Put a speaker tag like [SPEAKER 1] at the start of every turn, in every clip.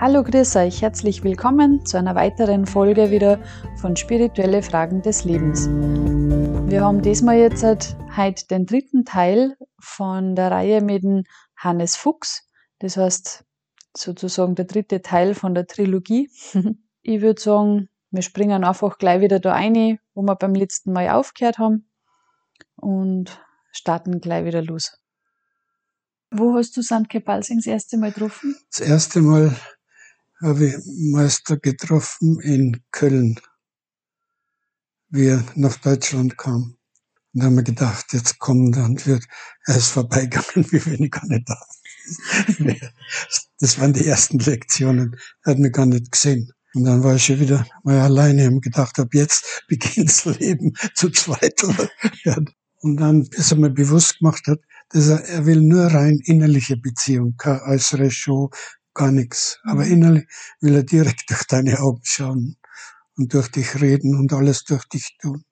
[SPEAKER 1] Hallo, grüß euch, herzlich willkommen zu einer weiteren Folge wieder von Spirituelle Fragen des Lebens. Wir haben diesmal jetzt heute den dritten Teil von der Reihe mit dem Hannes Fuchs. Das heißt sozusagen der dritte Teil von der Trilogie. Ich würde sagen, wir springen einfach gleich wieder da rein, wo wir beim letzten Mal aufgehört haben und starten gleich wieder los. Wo hast du Sandke Balsing das erste Mal getroffen?
[SPEAKER 2] Das erste Mal habe ich Meister getroffen in Köln, wie er nach Deutschland kam. Und haben wir gedacht, jetzt kommt er und wird, er ist vorbeigegangen, wie wenn ich gar nicht da Das waren die ersten Lektionen. Er hat mich gar nicht gesehen. Und dann war ich schon wieder mal alleine und gedacht habe, jetzt beginnt das Leben zu zweit. und dann, bis er mir bewusst gemacht hat, dass er, er will nur rein innerliche Beziehung, keine äußere Show, gar nichts. Aber mhm. innerlich will er direkt durch deine Augen schauen und durch dich reden und alles durch dich tun.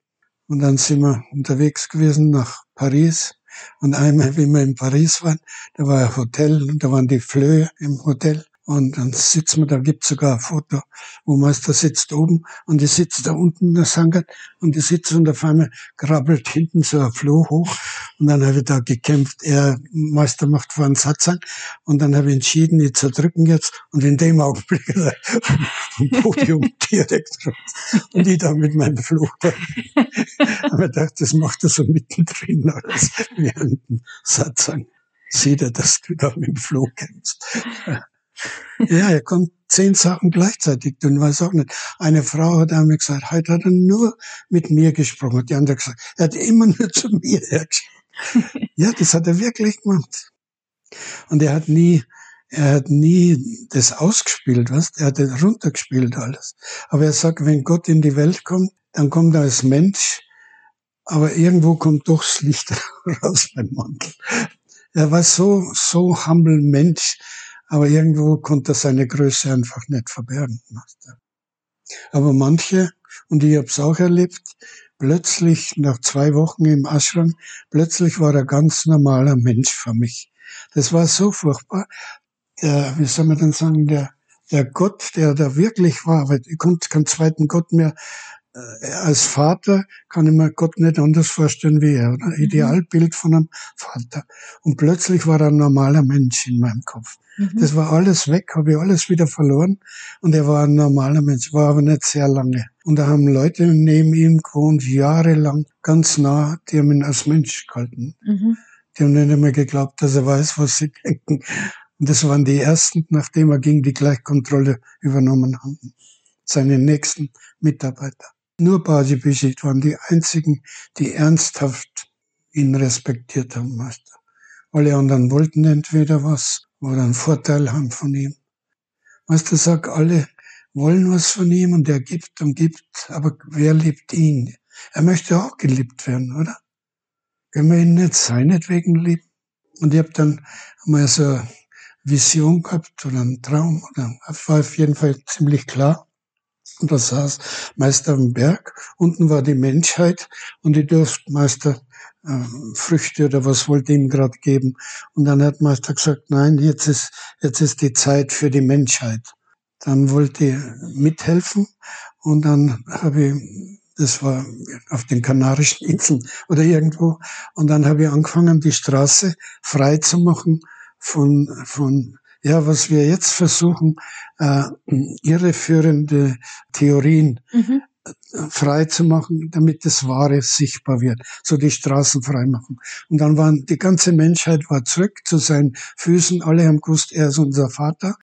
[SPEAKER 2] Und dann sind wir unterwegs gewesen nach Paris. Und einmal, wie wir in Paris waren, da war ein Hotel und da waren die Flöhe im Hotel. Und dann sitzen wir, da gibt's sogar ein Foto, wo Meister sitzt oben und ich sitze da unten in der Sankert und ich sitze und auf einmal krabbelt hinten so ein Floh hoch und dann habe ich da gekämpft. Er, Meister macht vor einen Satzang und dann habe ich entschieden, ich zerdrücken jetzt und in dem Augenblick vom Podium direkt. Und ich da mit meinem Floh da. Aber ich dachte, das macht er so mittendrin alles während dem Satzang. Sieht er, dass du da mit dem Floh kämpfst. Ja, er kommt zehn Sachen gleichzeitig tun, weiß auch nicht. Eine Frau hat einmal gesagt, heute hat er nur mit mir gesprochen. Die andere gesagt, er hat immer nur zu mir hergeschaut. ja, das hat er wirklich gemacht. Und er hat nie, er hat nie das ausgespielt, was? Er hat das runtergespielt alles. Aber er sagt, wenn Gott in die Welt kommt, dann kommt er als Mensch, aber irgendwo kommt doch das Licht raus beim Mantel. Er war so, so humble Mensch aber irgendwo konnte er seine Größe einfach nicht verbergen. Aber manche, und ich habe es auch erlebt, plötzlich nach zwei Wochen im Ashram, plötzlich war er ganz normaler Mensch für mich. Das war so furchtbar. Der, wie soll man denn sagen, der, der Gott, der da wirklich war, weil ich konnte keinen zweiten Gott mehr als Vater kann ich mir Gott nicht anders vorstellen wie er. Oder? Mhm. Idealbild von einem Vater. Und plötzlich war er ein normaler Mensch in meinem Kopf. Mhm. Das war alles weg, habe ich alles wieder verloren. Und er war ein normaler Mensch, war aber nicht sehr lange. Und da haben Leute neben ihm gewohnt, jahrelang, ganz nah, die haben ihn als Mensch gehalten. Mhm. Die haben nicht einmal geglaubt, dass er weiß, was sie denken. Und das waren die ersten, nachdem er gegen die Gleichkontrolle übernommen haben. Seine nächsten Mitarbeiter. Nur Baji Bishit waren die einzigen, die ernsthaft ihn respektiert haben, Meister. Alle anderen wollten entweder was oder einen Vorteil haben von ihm. Meister sagt, alle wollen was von ihm und er gibt und gibt, aber wer liebt ihn? Er möchte auch geliebt werden, oder? Können wir ihn nicht seinetwegen lieben? Und ich habe dann mal so eine Vision gehabt oder einen Traum, oder war auf jeden Fall ziemlich klar. Und da saß Meister am Berg, unten war die Menschheit und die durften Meister äh, Früchte oder was wollte ihm gerade geben. Und dann hat Meister gesagt, nein, jetzt ist, jetzt ist die Zeit für die Menschheit. Dann wollte ich mithelfen und dann habe ich, das war auf den Kanarischen Inseln oder irgendwo, und dann habe ich angefangen, die Straße frei zu machen von, von ja, was wir jetzt versuchen, äh, irreführende Theorien mhm. frei zu machen, damit das Wahre sichtbar wird, so die Straßen frei machen. Und dann waren die ganze Menschheit war zurück zu seinen Füßen, alle haben gewusst, er ist unser Vater.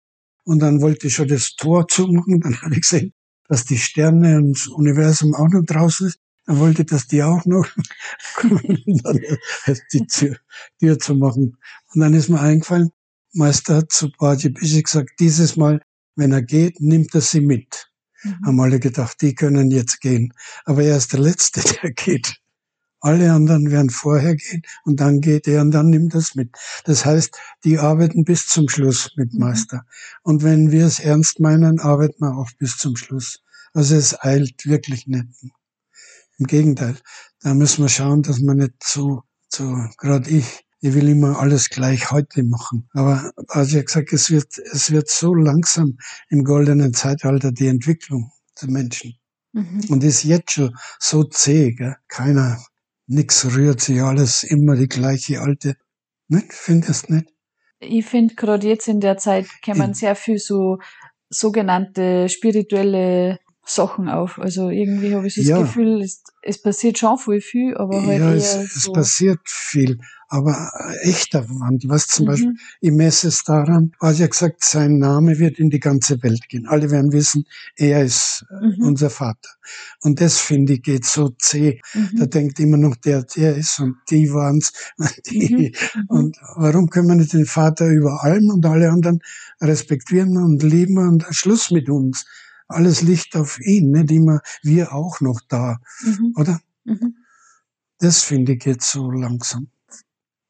[SPEAKER 2] Und dann wollte ich schon das Tor zumachen, dann habe ich gesehen, dass die Sterne und das Universum auch noch draußen ist. Dann wollte ich, dass die auch noch kommen, dann die Tür, Tür zu machen. Und dann ist mir eingefallen, Meister hat zu Baji Bishi gesagt, dieses Mal, wenn er geht, nimmt er sie mit. Mhm. Haben alle gedacht, die können jetzt gehen. Aber er ist der Letzte, der geht. Alle anderen werden vorher gehen und dann geht er und dann nimmt er es mit. Das heißt, die arbeiten bis zum Schluss mit mhm. Meister. Und wenn wir es ernst meinen, arbeiten wir auch bis zum Schluss. Also es eilt wirklich nicht. Im Gegenteil, da müssen wir schauen, dass man nicht zu, zu, gerade ich, Ich will immer alles gleich heute machen. Aber also ich habe gesagt, es wird, es wird so langsam im goldenen Zeitalter die Entwicklung der Menschen. Mhm. Und ist jetzt schon so zäh, gell? keiner, nix rührt sich, alles immer die gleiche alte. Nicht? Findest nicht?
[SPEAKER 1] Ich finde gerade jetzt in der Zeit kann man sehr viel so sogenannte spirituelle Sachen auf. Also irgendwie habe ich das ja. Gefühl, es, es, passiert schon viel, viel aber halt ja,
[SPEAKER 2] es,
[SPEAKER 1] so.
[SPEAKER 2] es passiert viel, aber echter Wandel. Was zum mhm. Beispiel, ich messe es daran, was ja gesagt, sein Name wird in die ganze Welt gehen. Alle werden wissen, er ist äh, mhm. unser Vater. Und das finde ich geht so zäh. Mhm. Da denkt immer noch der, der ist und die waren's, die. Mhm. Mhm. Und warum können wir nicht den Vater über allem und alle anderen respektieren und lieben und Schluss mit uns? alles Licht auf ihn, nicht immer wir auch noch da, mhm. oder? Das finde ich jetzt so langsam.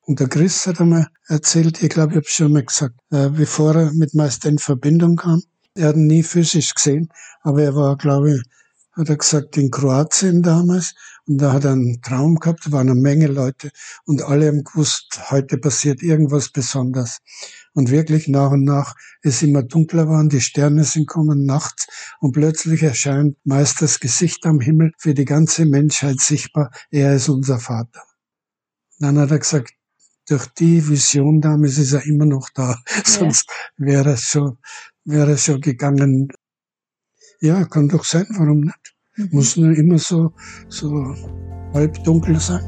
[SPEAKER 2] Und der Chris hat einmal erzählt, ich glaube, ich habe schon mal gesagt, äh, bevor er mit Meister in Verbindung kam, er hat ihn nie physisch gesehen, aber er war, glaube ich, hat er gesagt, in Kroatien damals. Und da hat er einen Traum gehabt, da waren eine Menge Leute und alle haben gewusst, heute passiert irgendwas Besonderes. Und wirklich nach und nach es immer dunkler war und die Sterne sind kommen nachts und plötzlich erscheint meist das Gesicht am Himmel für die ganze Menschheit sichtbar. Er ist unser Vater. Dann hat er gesagt, durch die Vision damals ist er immer noch da. Ja. Sonst wäre es schon, wäre es schon gegangen. Ja, kann doch sein, warum nicht? Mhm. Muss nur immer so, so halb dunkel sein.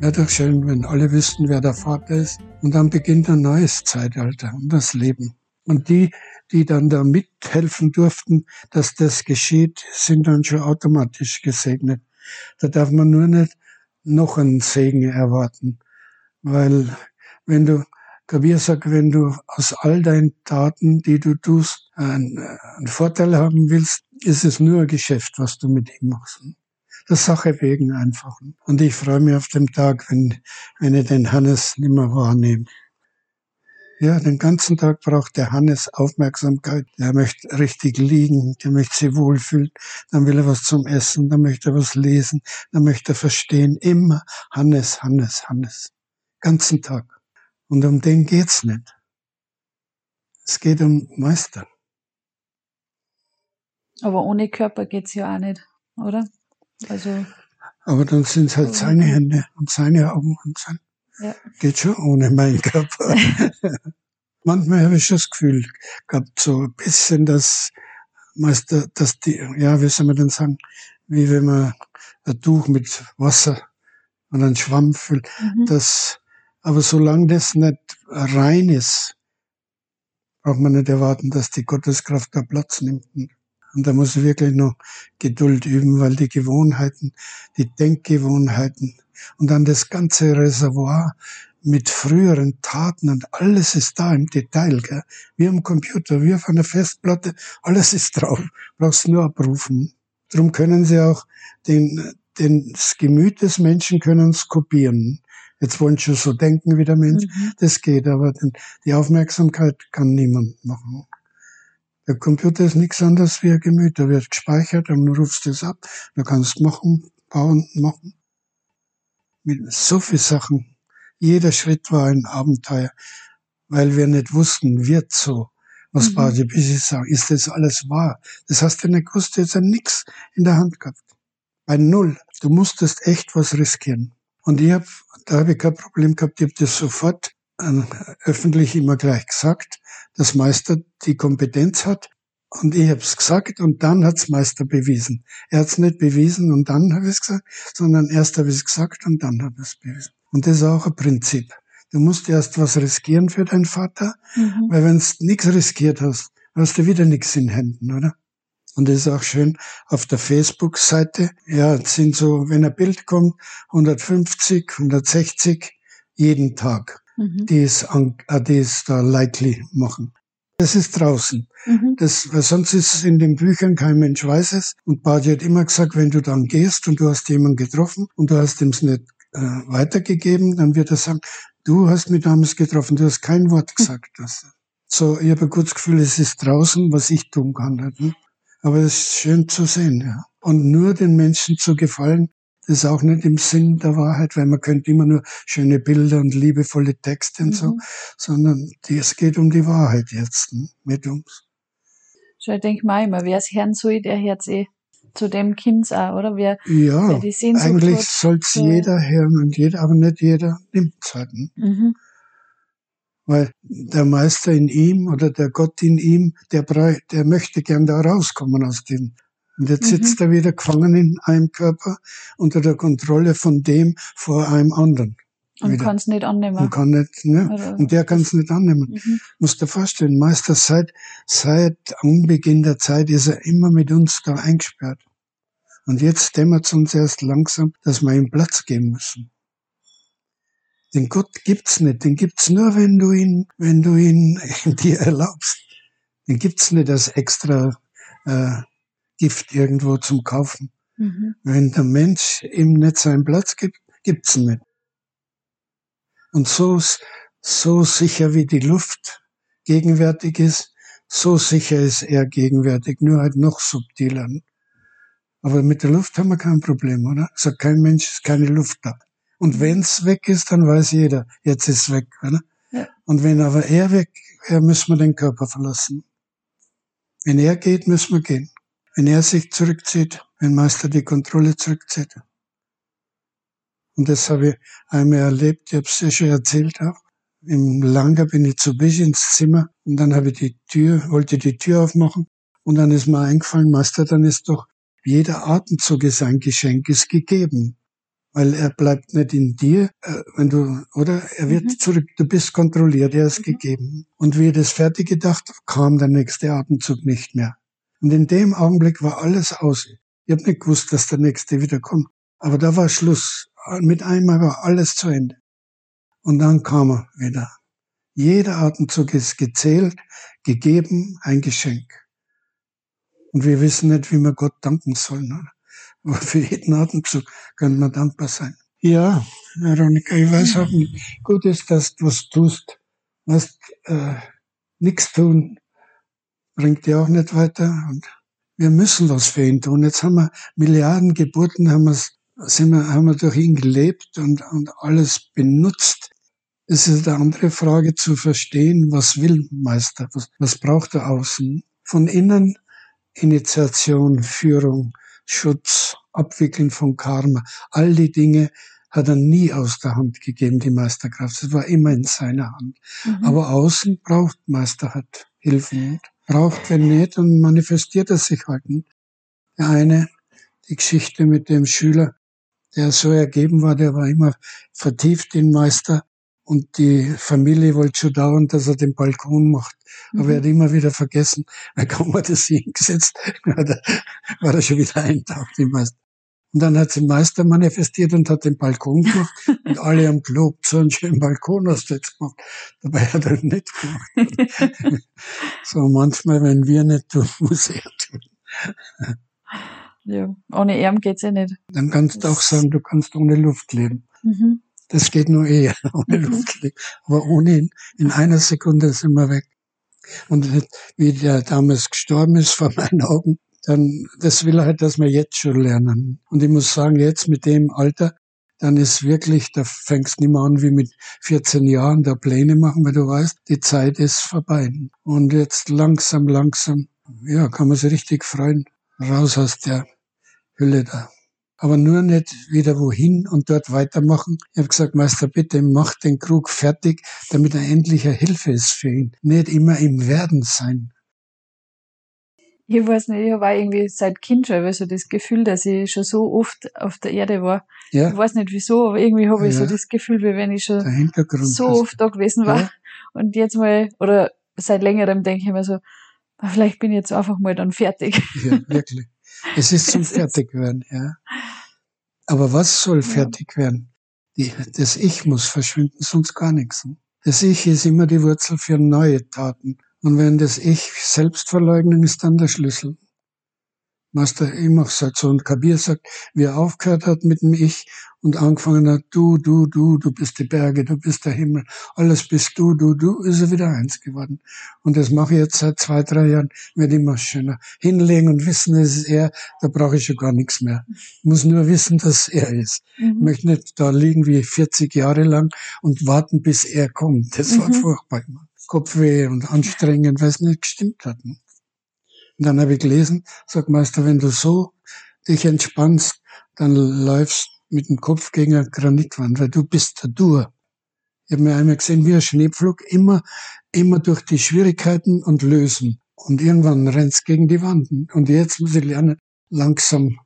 [SPEAKER 2] Wäre doch schön, wenn alle wüssten, wer der Vater ist. Und dann beginnt ein neues Zeitalter und das Leben. Und die, die dann da mithelfen durften, dass das geschieht, sind dann schon automatisch gesegnet. Da darf man nur nicht noch einen Segen erwarten. Weil wenn du Kabir sagt, wenn du aus all deinen Taten, die du tust, einen, einen Vorteil haben willst, ist es nur Geschäft, was du mit ihm machst. Der Sache wegen einfach. Und ich freue mich auf den Tag, wenn, wenn ich den Hannes nimmer wahrnehme. Ja, den ganzen Tag braucht der Hannes Aufmerksamkeit. Der möchte richtig liegen, der möchte sich wohlfühlen, dann will er was zum Essen, dann möchte er was lesen, dann möchte er verstehen. Immer Hannes, Hannes, Hannes. Ganzen Tag. Und um den geht's nicht. Es geht um Meister.
[SPEAKER 1] Aber ohne Körper geht's ja auch nicht, oder? Also.
[SPEAKER 2] Aber dann sind es halt seine Hände und seine Augen und sein. Ja. Geht schon ohne meinen Körper. Manchmal habe ich das Gefühl gehabt, so ein bisschen, dass Meister, dass die, ja, wie soll man denn sagen, wie wenn man ein Tuch mit Wasser und einen Schwamm füllt, mhm. dass aber solange das nicht rein ist, braucht man nicht erwarten, dass die Gotteskraft da Platz nimmt. Und da muss ich wirklich noch Geduld üben, weil die Gewohnheiten, die Denkgewohnheiten und dann das ganze Reservoir mit früheren Taten und alles ist da im Detail, gell? wie am Computer, wie auf einer Festplatte, alles ist drauf, brauchst nur abrufen. Darum können sie auch den, den, das Gemüt des Menschen können es kopieren. Jetzt wollen sie so denken wie der Mensch. Mhm. Das geht, aber die Aufmerksamkeit kann niemand machen. Der Computer ist nichts anderes wie ein Gemüt. Da wird gespeichert und du rufst es ab. Da kannst machen, bauen, machen. Mit so viel Sachen. Jeder Schritt war ein Abenteuer, weil wir nicht wussten, wird so. Was mhm. Badi Bisi sagt, ist das alles wahr? Das hast du nicht gewusst, jetzt nichts in der Hand gehabt. Bei Null. Du musstest echt was riskieren. Und ich hab, da habe ich kein Problem gehabt, ich habe das sofort äh, öffentlich immer gleich gesagt, dass Meister die Kompetenz hat. Und ich habe es gesagt und dann hat's Meister bewiesen. Er hat's nicht bewiesen und dann habe ich es gesagt, sondern erst habe ich es gesagt und dann habe ich es bewiesen. Und das ist auch ein Prinzip. Du musst erst was riskieren für deinen Vater, mhm. weil wenn du nichts riskiert hast, hast du wieder nichts in Händen, oder? Und das ist auch schön auf der Facebook-Seite. Ja, es sind so, wenn ein Bild kommt, 150, 160 jeden Tag, mhm. die es, an, äh, die es da likely machen. Das ist draußen. Mhm. Das, weil sonst ist es in den Büchern, kein Mensch weiß es. Und Badi hat immer gesagt, wenn du dann gehst und du hast jemanden getroffen und du hast ihm es nicht äh, weitergegeben, dann wird er sagen, du hast mich damals getroffen, du hast kein Wort hm. gesagt. Mhm. So, ich habe ein gutes Gefühl, es ist draußen, was ich tun kann. Nicht? Aber es ist schön zu sehen, ja. Und nur den Menschen zu gefallen, Das ist auch nicht im Sinn der Wahrheit, weil man könnte immer nur schöne Bilder und liebevolle Texte und mhm. so, sondern es geht um die Wahrheit jetzt, hm, mit uns.
[SPEAKER 1] So, ich denke mal immer, wer es hören soll, der hört eh zu dem Kind auch, oder? Wer,
[SPEAKER 2] ja, wer die Sehnsucht eigentlich soll es jeder hören und jeder, aber nicht jeder nimmt es halt. Hm. Mhm. Weil der Meister in ihm oder der Gott in ihm, der, der möchte gern da rauskommen aus dem. Und jetzt mhm. sitzt er wieder gefangen in einem Körper unter der Kontrolle von dem vor einem anderen.
[SPEAKER 1] Und kann es nicht annehmen.
[SPEAKER 2] Und kann nicht, ne? Und der kann es nicht annehmen. Mhm. Musst dir vorstellen, Meister, seit, seit Anbeginn der Zeit ist er immer mit uns da eingesperrt. Und jetzt dämmert es uns erst langsam, dass wir ihm Platz geben müssen. Den Gott gibt's nicht. Den gibt's nur, wenn du ihn, wenn du ihn dir erlaubst. Den gibt's nicht als extra äh, Gift irgendwo zum Kaufen. Mhm. Wenn der Mensch ihm nicht seinen Platz gibt, gibt's ihn nicht. Und so, so sicher wie die Luft gegenwärtig ist, so sicher ist er gegenwärtig, nur halt noch subtiler. Aber mit der Luft haben wir kein Problem, oder? Sagt kein Mensch, ist keine Luft da. Und wenn's weg ist, dann weiß jeder, jetzt ist es weg. Oder? Ja. Und wenn aber er weg, er müssen wir den Körper verlassen. Wenn er geht, müssen wir gehen. Wenn er sich zurückzieht, wenn Meister die Kontrolle zurückzieht. Und das habe ich einmal erlebt, ich habe es ja schon erzählt auch. Im Langer bin ich zu Bisch ins Zimmer und dann habe ich die Tür, wollte die Tür aufmachen und dann ist mir eingefallen, Meister, dann ist doch jeder Atemzug ist ein Geschenk, ist gegeben weil er bleibt nicht in dir, äh, wenn du, oder? Er wird mhm. zurück, du bist kontrolliert, er ist mhm. gegeben. Und wie er das fertig gedacht, kam der nächste Atemzug nicht mehr. Und in dem Augenblick war alles aus. Ich habe nicht gewusst, dass der nächste wieder kommt. Aber da war Schluss. Mit einmal war alles zu Ende. Und dann kam er wieder. Jeder Atemzug ist gezählt, gegeben, ein Geschenk. Und wir wissen nicht, wie wir Gott danken sollen. Oder? Aber für jeden Atemzug können wir dankbar sein. Ja, Veronika, ich weiß auch nicht. Gut ist, dass du was tust. Was, äh, nichts tun bringt dir auch nicht weiter. Und wir müssen was für ihn tun. Jetzt haben wir Milliarden Geburten, haben, wir, sind wir, haben wir durch ihn gelebt und, und alles benutzt. Es ist eine andere Frage zu verstehen, was will Meister, was, was braucht er außen. Von innen Initiation, Führung, Schutz, Abwickeln von Karma, all die Dinge hat er nie aus der Hand gegeben, die Meisterkraft. Es war immer in seiner Hand. Mhm. Aber außen braucht Meister hat Hilfen. Braucht, wenn nicht, dann manifestiert er sich halt nicht. Der eine, die Geschichte mit dem Schüler, der so ergeben war, der war immer vertieft in Meister und die Familie wollte schon dauernd, dass er den Balkon macht. Aber er hat mhm. immer wieder vergessen, dann kaum hat er sich hingesetzt, war er schon wieder eintaucht im Meister. Und dann hat sie Meister manifestiert und hat den Balkon gemacht und alle haben gelobt, so einen schönen Balkon hast du jetzt gemacht. Dabei hat er nicht gemacht. so manchmal, wenn wir nicht tun, muss er tun.
[SPEAKER 1] Ja, ohne Arm geht's ja nicht.
[SPEAKER 2] Dann kannst du auch sagen, du kannst ohne Luft leben. Mhm. Das geht nur eher, ohne mhm. Luft leben. Aber ohne ihn, in einer Sekunde sind wir weg. Und wie der damals gestorben ist vor meinen Augen, dann, das will er halt, dass wir jetzt schon lernen. Und ich muss sagen, jetzt mit dem Alter, dann ist wirklich, da fängst nicht mehr an wie mit 14 Jahren, da Pläne machen, weil du weißt, die Zeit ist vorbei. Und jetzt langsam, langsam, ja, kann man sich richtig freuen, raus aus der Hülle da. Aber nur nicht wieder wohin und dort weitermachen. Ich habe gesagt, Meister, bitte mach den Krug fertig, damit er endlich eine Hilfe ist für ihn. Nicht immer im Werden sein.
[SPEAKER 1] Ich weiß nicht, ich habe auch irgendwie seit Kind schon so das Gefühl, dass ich schon so oft auf der Erde war. Ja. Ich weiß nicht wieso, aber irgendwie habe ich ja. so das Gefühl, wie wenn ich schon so oft da gewesen war. Ja. Und jetzt mal, oder seit längerem denke ich mir so, ah, vielleicht bin ich jetzt einfach mal dann fertig.
[SPEAKER 2] Ja, wirklich. Es ist zum Fertigwerden, ja. Aber was soll fertig werden? Die, das Ich muss verschwinden, sonst gar nichts. Das Ich ist immer die Wurzel für neue Taten. Und wenn das Ich Selbstverleugnung ist dann der Schlüssel. Meister immer sagt so und Kabir sagt, wie er aufgehört hat mit dem Ich und angefangen hat, du, du, du, du bist die Berge, du bist der Himmel, alles bist du, du, du, ist er wieder eins geworden. Und das mache ich jetzt seit zwei, drei Jahren, werde immer schöner. Hinlegen und wissen, es ist er, da brauche ich schon gar nichts mehr. Ich muss nur wissen, dass er ist. Mhm. Ich möchte nicht da liegen wie 40 Jahre lang und warten, bis er kommt. Das war mhm. furchtbar. Kopfweh und anstrengend, weil es nicht gestimmt hat. Und dann habe ich gelesen, sagt Meister, wenn du so dich entspannst, dann läufst mit dem Kopf gegen eine Granitwand, weil du bist der Dur. Ich habe mir einmal gesehen, wie ein Schneepflug, immer, immer durch die Schwierigkeiten und lösen. Und irgendwann rennt's gegen die Wand. Und jetzt muss ich lernen, langsam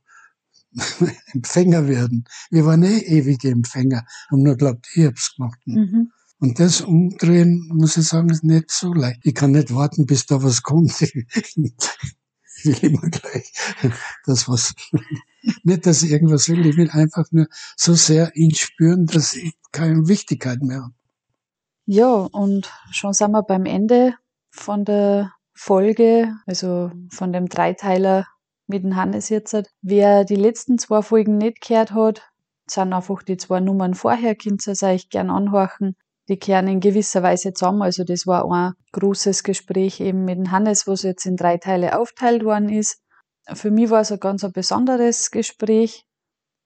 [SPEAKER 2] Empfänger werden. Wir waren eh ewige Empfänger, haben nur glaubt, ich hab's gemacht. Mhm. Und das umdrehen, muss ich sagen, ist nicht so leicht. Ich kann nicht warten, bis da was kommt. Ich will immer gleich das was. Nicht, dass ich irgendwas will, ich will einfach nur so sehr ihn spüren, dass ich keine Wichtigkeit mehr habe.
[SPEAKER 1] Ja, und schon sind wir beim Ende von der Folge, also von dem Dreiteiler mit dem Hannes jetzt. Wer die letzten zwei Folgen nicht gehört hat, sind einfach die zwei Nummern vorher, könnt ihr euch gern anhorchen die kehren in gewisser Weise zusammen. Also das war ein großes Gespräch eben mit dem Hannes, was jetzt in drei Teile aufteilt worden ist. Für mich war es ein ganz ein besonderes Gespräch.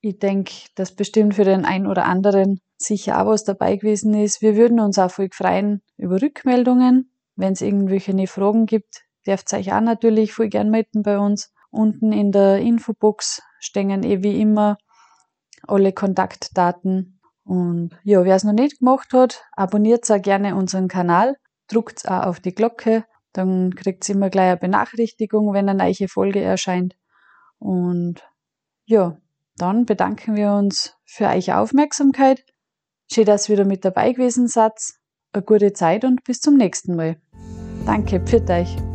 [SPEAKER 1] Ich denke, dass bestimmt für den einen oder anderen sicher auch was dabei gewesen ist. Wir würden uns auch voll freuen über Rückmeldungen. Wenn es irgendwelche Fragen gibt, dürft ihr euch auch natürlich voll gern melden bei uns. Unten in der Infobox stehen eh wie immer alle Kontaktdaten und ja, wer es noch nicht gemacht hat, abonniert auch gerne unseren Kanal, druckt auch auf die Glocke, dann kriegt ihr immer gleich eine Benachrichtigung, wenn eine neue Folge erscheint. Und ja, dann bedanken wir uns für eure Aufmerksamkeit. Schön, dass ihr wieder mit dabei gewesen seid. Eine gute Zeit und bis zum nächsten Mal. Danke, pfiat euch.